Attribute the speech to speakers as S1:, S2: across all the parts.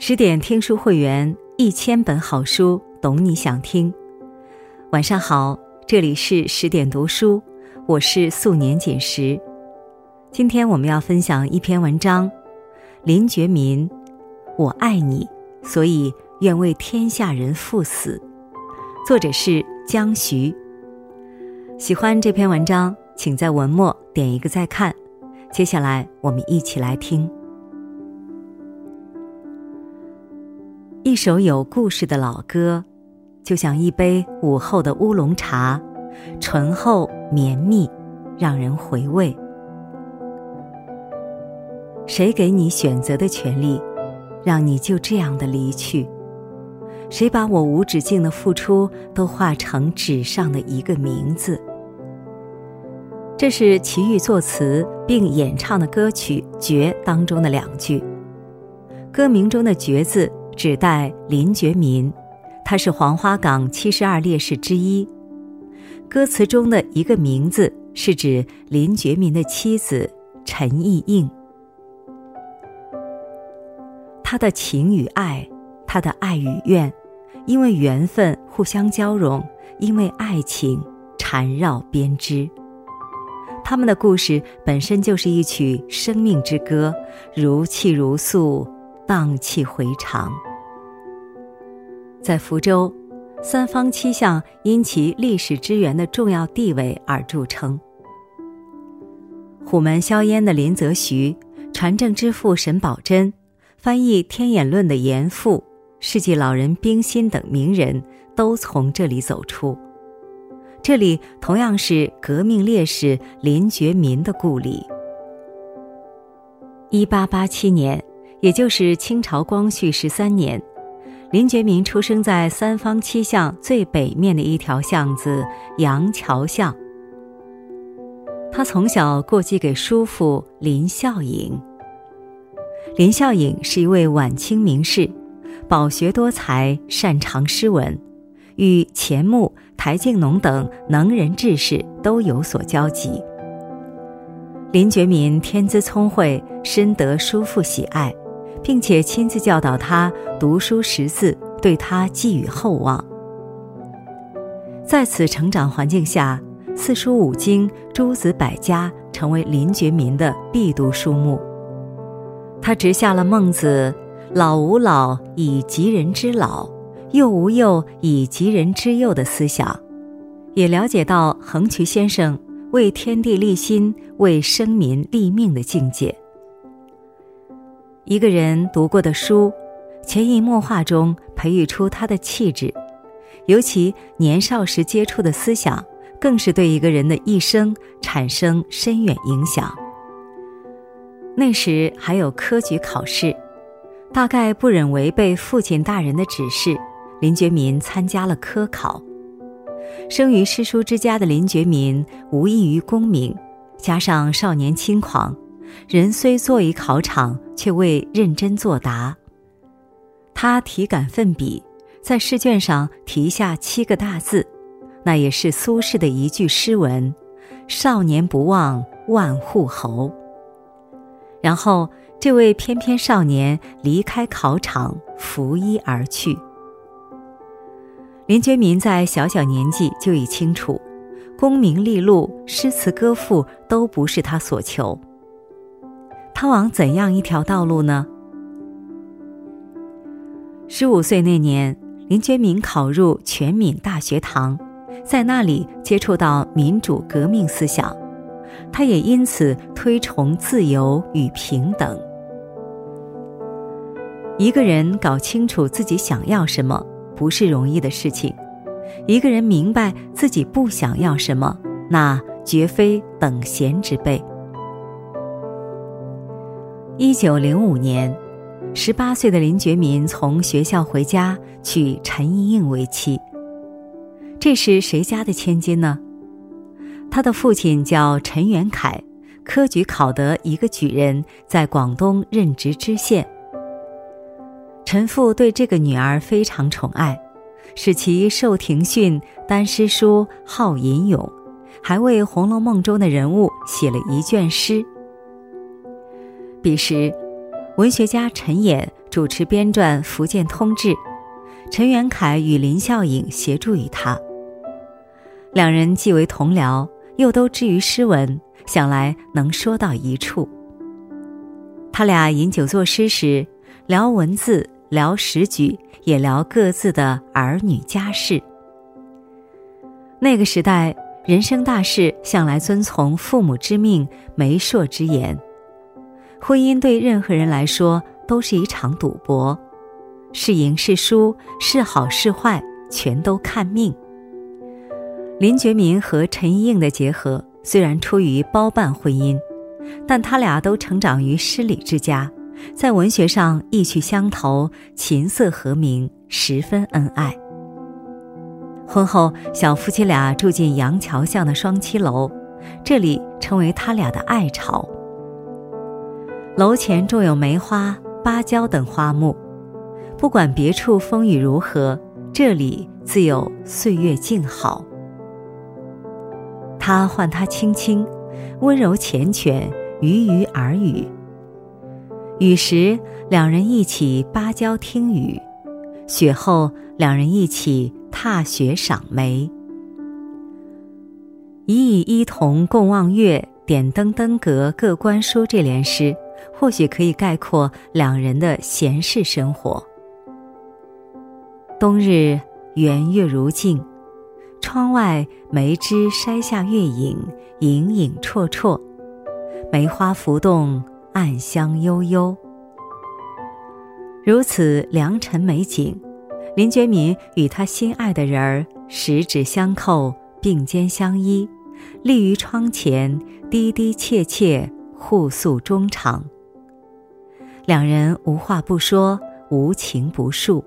S1: 十点听书会员，一千本好书，懂你想听。晚上好，这里是十点读书，我是素年锦时。今天我们要分享一篇文章，林觉民：我爱你，所以愿为天下人赴死。作者是江徐。喜欢这篇文章，请在文末点一个再看。接下来我们一起来听。一首有故事的老歌，就像一杯午后的乌龙茶，醇厚绵密，让人回味。谁给你选择的权利，让你就这样的离去？谁把我无止境的付出都化成纸上的一个名字？这是齐豫作词并演唱的歌曲《绝》当中的两句。歌名中的“绝”字。指代林觉民，他是黄花岗七十二烈士之一。歌词中的一个名字是指林觉民的妻子陈意应。他的情与爱，他的爱与怨，因为缘分互相交融，因为爱情缠绕编织。他们的故事本身就是一曲生命之歌，如泣如诉，荡气回肠。在福州，三坊七巷因其历史之源的重要地位而著称。虎门销烟的林则徐、船政之父沈葆桢、翻译《天演论》的严复、世纪老人冰心等名人都从这里走出。这里同样是革命烈士林觉民的故里。一八八七年，也就是清朝光绪十三年。林觉民出生在三坊七巷最北面的一条巷子杨桥巷。他从小过继给叔父林孝颖。林孝颖是一位晚清名士，饱学多才，擅长诗文，与钱穆、台静农等能人志士都有所交集。林觉民天资聪慧，深得叔父喜爱。并且亲自教导他读书识字，对他寄予厚望。在此成长环境下，四书五经、诸子百家成为林觉民的必读书目。他植下了“孟子老吾老以及人之老，幼吾幼以及人之幼”的思想，也了解到横渠先生为天地立心、为生民立命的境界。一个人读过的书，潜移默化中培育出他的气质，尤其年少时接触的思想，更是对一个人的一生产生深远影响。那时还有科举考试，大概不忍违背父亲大人的指示，林觉民参加了科考。生于诗书之家的林觉民，无异于功名，加上少年轻狂。人虽坐于考场，却未认真作答。他题感奋笔，在试卷上题下七个大字，那也是苏轼的一句诗文：“少年不忘万户侯。”然后，这位翩翩少年离开考场，拂衣而去。林觉民在小小年纪就已清楚，功名利禄、诗词歌赋都不是他所求。他往怎样一条道路呢？十五岁那年，林觉民考入全闽大学堂，在那里接触到民主革命思想，他也因此推崇自由与平等。一个人搞清楚自己想要什么不是容易的事情，一个人明白自己不想要什么，那绝非等闲之辈。一九零五年，十八岁的林觉民从学校回家，娶陈意应为妻。这是谁家的千金呢？他的父亲叫陈元凯，科举考得一个举人，在广东任职知县。陈父对这个女儿非常宠爱，使其受庭训、丹诗书、好吟咏，还为《红楼梦》中的人物写了一卷诗。彼时，文学家陈衍主持编撰《福建通志》，陈元凯与林孝颖协助于他。两人既为同僚，又都知于诗文，想来能说到一处。他俩饮酒作诗时，聊文字，聊时局，也聊各自的儿女家事。那个时代，人生大事向来遵从父母之命、媒妁之言。婚姻对任何人来说都是一场赌博，是赢是输，是好是坏，全都看命。林觉民和陈意应的结合虽然出于包办婚姻，但他俩都成长于诗礼之家，在文学上意趣相投，琴瑟和鸣，十分恩爱。婚后，小夫妻俩住进杨桥巷的双七楼，这里成为他俩的爱巢。楼前种有梅花、芭蕉等花木，不管别处风雨如何，这里自有岁月静好。他唤他青青，温柔缱绻，鱼鱼耳语。雨时，两人一起芭蕉听雨；雪后，两人一起。踏雪赏梅，一以一同共望月，点灯登阁各观书。这联诗或许可以概括两人的闲适生活。冬日圆月如镜，窗外梅枝筛下月影，影影绰绰，梅花浮动，暗香悠悠。如此良辰美景。林觉民与他心爱的人儿十指相扣，并肩相依，立于窗前，低低切切，互诉衷肠。两人无话不说，无情不述。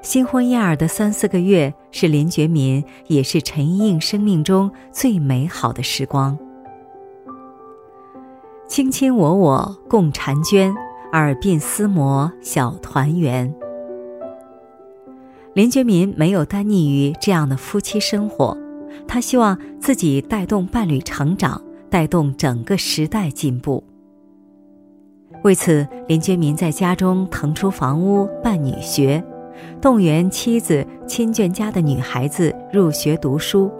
S1: 新婚燕尔的三四个月，是林觉民也是陈意应生命中最美好的时光。卿卿我我共婵娟，耳鬓厮磨小团圆。林觉民没有单溺于这样的夫妻生活，他希望自己带动伴侣成长，带动整个时代进步。为此，林觉民在家中腾出房屋办女学，动员妻子亲眷家的女孩子入学读书。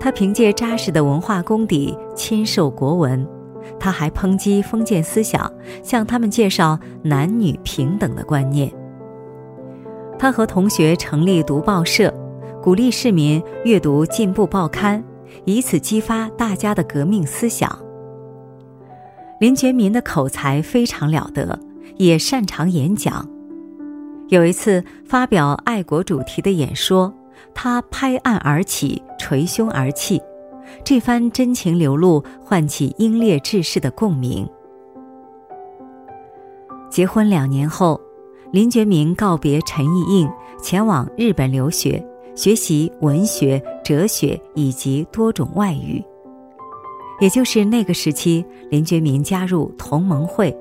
S1: 他凭借扎实的文化功底亲授国文，他还抨击封建思想，向他们介绍男女平等的观念。他和同学成立读报社，鼓励市民阅读进步报刊，以此激发大家的革命思想。林觉民的口才非常了得，也擅长演讲。有一次发表爱国主题的演说，他拍案而起，捶胸而泣，这番真情流露唤起英烈志士的共鸣。结婚两年后。林觉民告别陈意应，前往日本留学，学习文学、哲学以及多种外语。也就是那个时期，林觉民加入同盟会。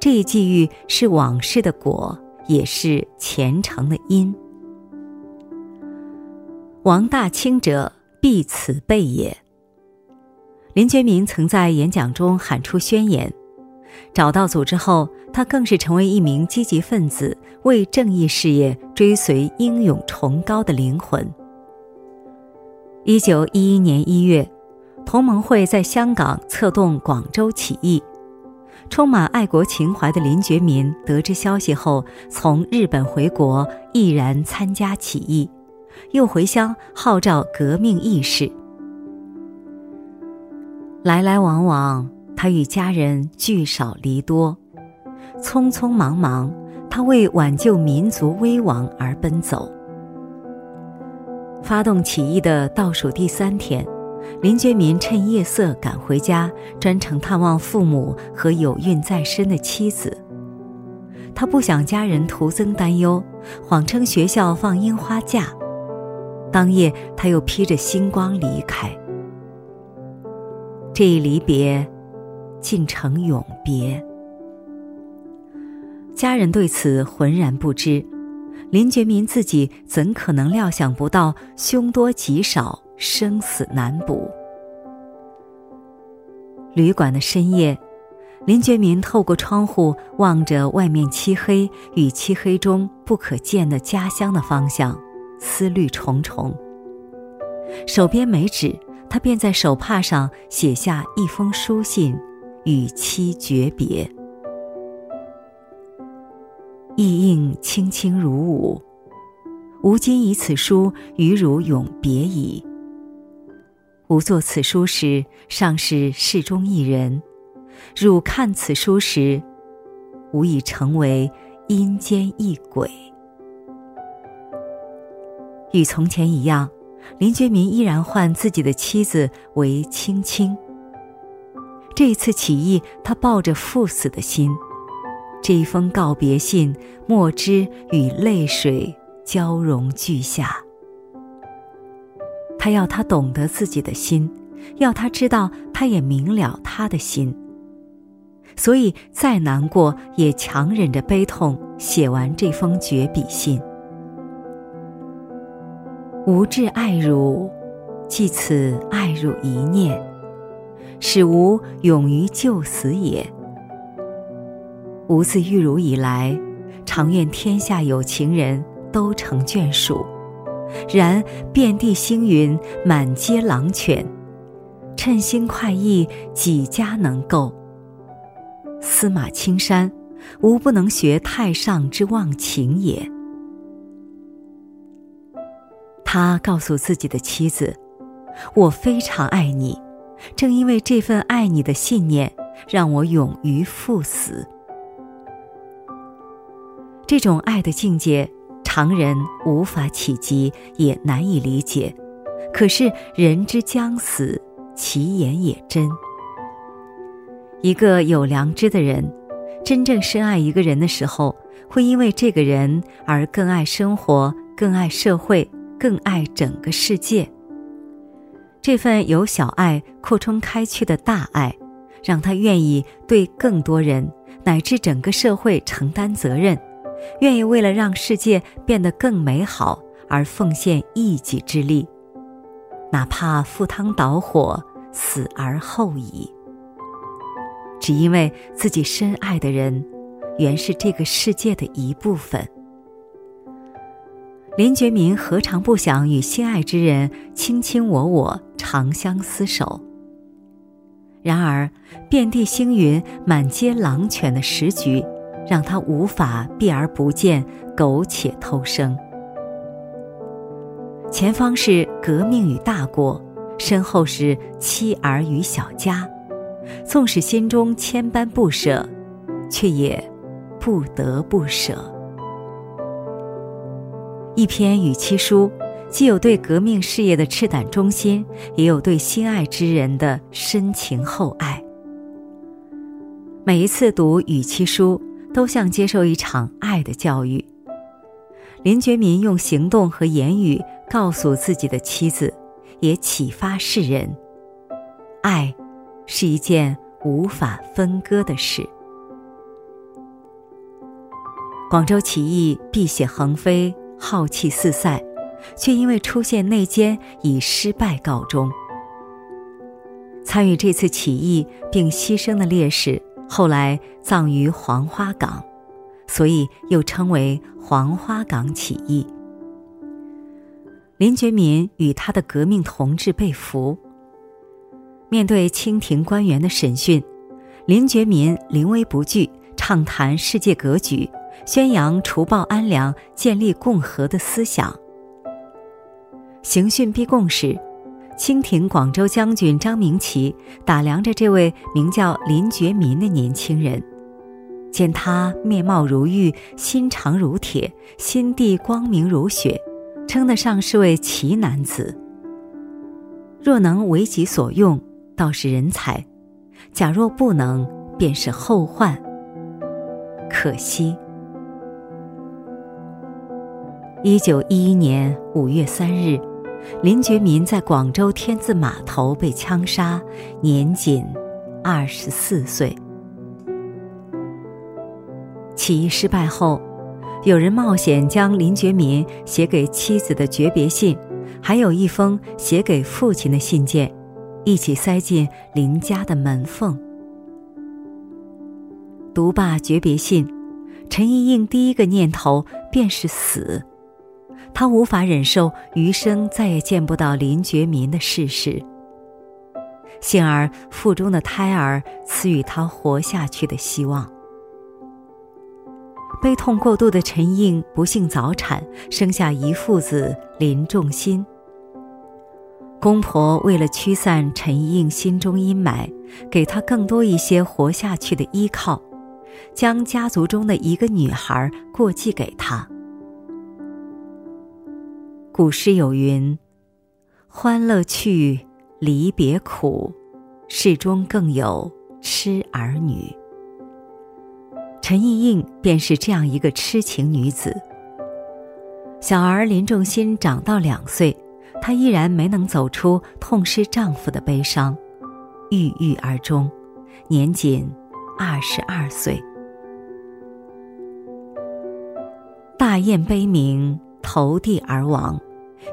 S1: 这一际遇是往事的果，也是前程的因。王大清者，必此辈也。林觉民曾在演讲中喊出宣言。找到组织后，他更是成为一名积极分子，为正义事业追随英勇崇高的灵魂。一九一一年一月，同盟会在香港策动广州起义，充满爱国情怀的林觉民得知消息后，从日本回国，毅然参加起义，又回乡号召革命义士。来来往往。他与家人聚少离多，匆匆忙忙，他为挽救民族危亡而奔走。发动起义的倒数第三天，林觉民趁夜色赶回家，专程探望父母和有孕在身的妻子。他不想家人徒增担忧，谎称学校放樱花假。当夜，他又披着星光离开。这一离别。竟成永别，家人对此浑然不知。林觉民自己怎可能料想不到凶多吉少，生死难卜？旅馆的深夜，林觉民透过窗户望着外面漆黑与漆黑中不可见的家乡的方向，思虑重重。手边没纸，他便在手帕上写下一封书信，与妻诀别。意应轻轻如舞，吾今以此书与汝永别矣。吾作此书时，尚是世中一人。汝看此书时，吾已成为阴间一鬼。与从前一样，林觉民依然唤自己的妻子为青青。这次起义，他抱着赴死的心，这一封告别信，墨汁与泪水交融俱下。他要他懂得自己的心，要他知道，他也明了他的心。所以，再难过也强忍着悲痛写完这封绝笔信。吾至爱汝，即此爱汝一念，使吾勇于就死也。吾自遇汝以来，常愿天下有情人都成眷属，然遍地星云，满街狼犬，称心快意，几家能够？司马青山，吾不能学太上之忘情也。他告诉自己的妻子：“我非常爱你，正因为这份爱你的信念，让我勇于赴死。”这种爱的境界，常人无法企及，也难以理解。可是人之将死，其言也真。一个有良知的人，真正深爱一个人的时候，会因为这个人而更爱生活，更爱社会，更爱整个世界。这份由小爱扩充开去的大爱，让他愿意对更多人乃至整个社会承担责任，愿意为了让世界变得更美好而奉献一己之力，哪怕赴汤蹈火，死而后已。只因为自己深爱的人，原是这个世界的一部分。林觉民何尝不想与心爱之人卿卿我我、长相厮守？然而，遍地星云、满街狼犬的时局，让他无法避而不见，苟且偷生。前方是革命与大国，身后是妻儿与小家。纵使心中千般不舍，却也不得不舍。一篇与妻书，既有对革命事业的赤胆忠心，也有对心爱之人的深情厚爱。每一次读与妻书，都像接受一场爱的教育。林觉民用行动和言语告诉自己的妻子，也启发世人：爱。是一件无法分割的事。广州起义碧血横飞，浩气四散，却因为出现内奸，以失败告终。参与这次起义并牺牲的烈士，后来葬于黄花岗，所以又称为黄花岗起义。林觉民与他的革命同志被俘。面对清廷官员的审讯，林觉民临危不惧，畅谈世界格局，宣扬除暴安良、建立共和的思想。刑讯逼供时，清廷广州将军张明奇打量着这位名叫林觉民的年轻人，见他面貌如玉，心肠如铁，心地光明如雪，称得上是位奇男子。若能为己所用。倒是人才，假若不能，便是后患。可惜。一九一一年五月三日，林觉民在广州天字码头被枪杀，年仅二十四岁。起义失败后，有人冒险将林觉民写给妻子的诀别信，还有一封写给父亲的信件。一起塞进林家的门缝。读罢诀别信，陈莹莹第一个念头便是死。她无法忍受余生再也见不到林觉民的事实。幸而腹中的胎儿赐予她活下去的希望。悲痛过度的陈应不幸早产，生下一父子林仲新。公婆为了驱散陈应心中阴霾，给他更多一些活下去的依靠，将家族中的一个女孩过继给他。古诗有云：“欢乐去，离别苦，世中更有痴儿女。”陈意应便是这样一个痴情女子。小儿林仲新长到两岁，她依然没能走出痛失丈夫的悲伤，郁郁而终，年仅二十二岁。大雁悲鸣，投地而亡，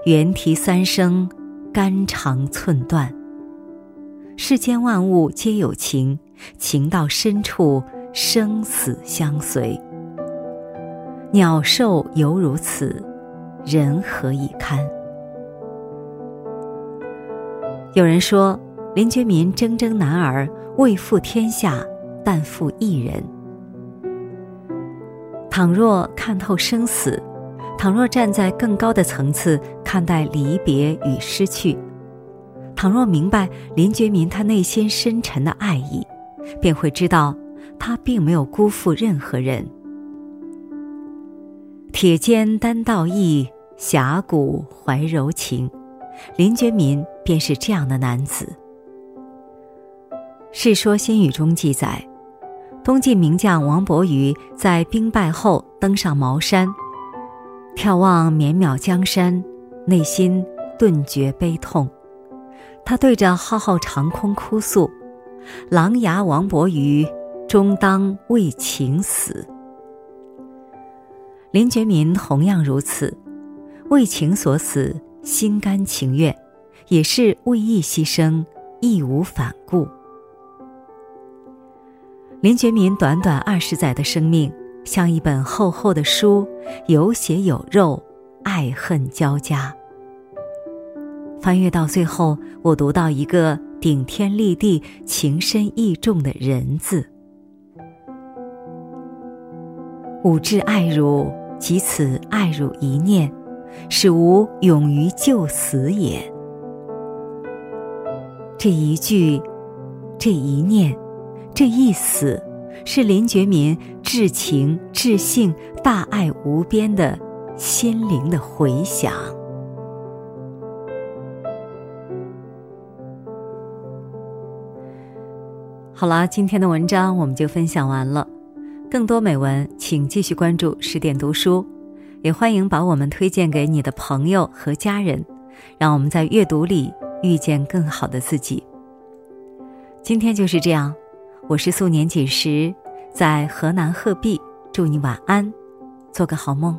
S1: 猿啼三声，肝肠寸断。世间万物皆有情，情到深处。生死相随，鸟兽犹如此，人何以堪？有人说，林觉民铮铮男儿，未负天下，但负一人。倘若看透生死，倘若站在更高的层次看待离别与失去，倘若明白林觉民他内心深沉的爱意，便会知道。他并没有辜负任何人。铁肩担道义，侠骨怀柔情，林觉民便是这样的男子。《世说新语》中记载，东晋名将王伯瑜在兵败后登上茅山，眺望绵渺江山，内心顿觉悲痛。他对着浩浩长空哭诉：“狼牙王伯瑜。”终当为情死。林觉民同样如此，为情所死，心甘情愿，也是为义牺牲，义无反顾。林觉民短短二十载的生命，像一本厚厚的书，有血有肉，爱恨交加。翻阅到最后，我读到一个顶天立地、情深意重的人字。吾至爱汝，即此爱汝一念，使吾勇于就死也。这一句，这一念，这一死，是林觉民至情至性、大爱无边的心灵的回响。好了，今天的文章我们就分享完了。更多美文，请继续关注十点读书，也欢迎把我们推荐给你的朋友和家人，让我们在阅读里遇见更好的自己。今天就是这样，我是素年锦时，在河南鹤壁，祝你晚安，做个好梦。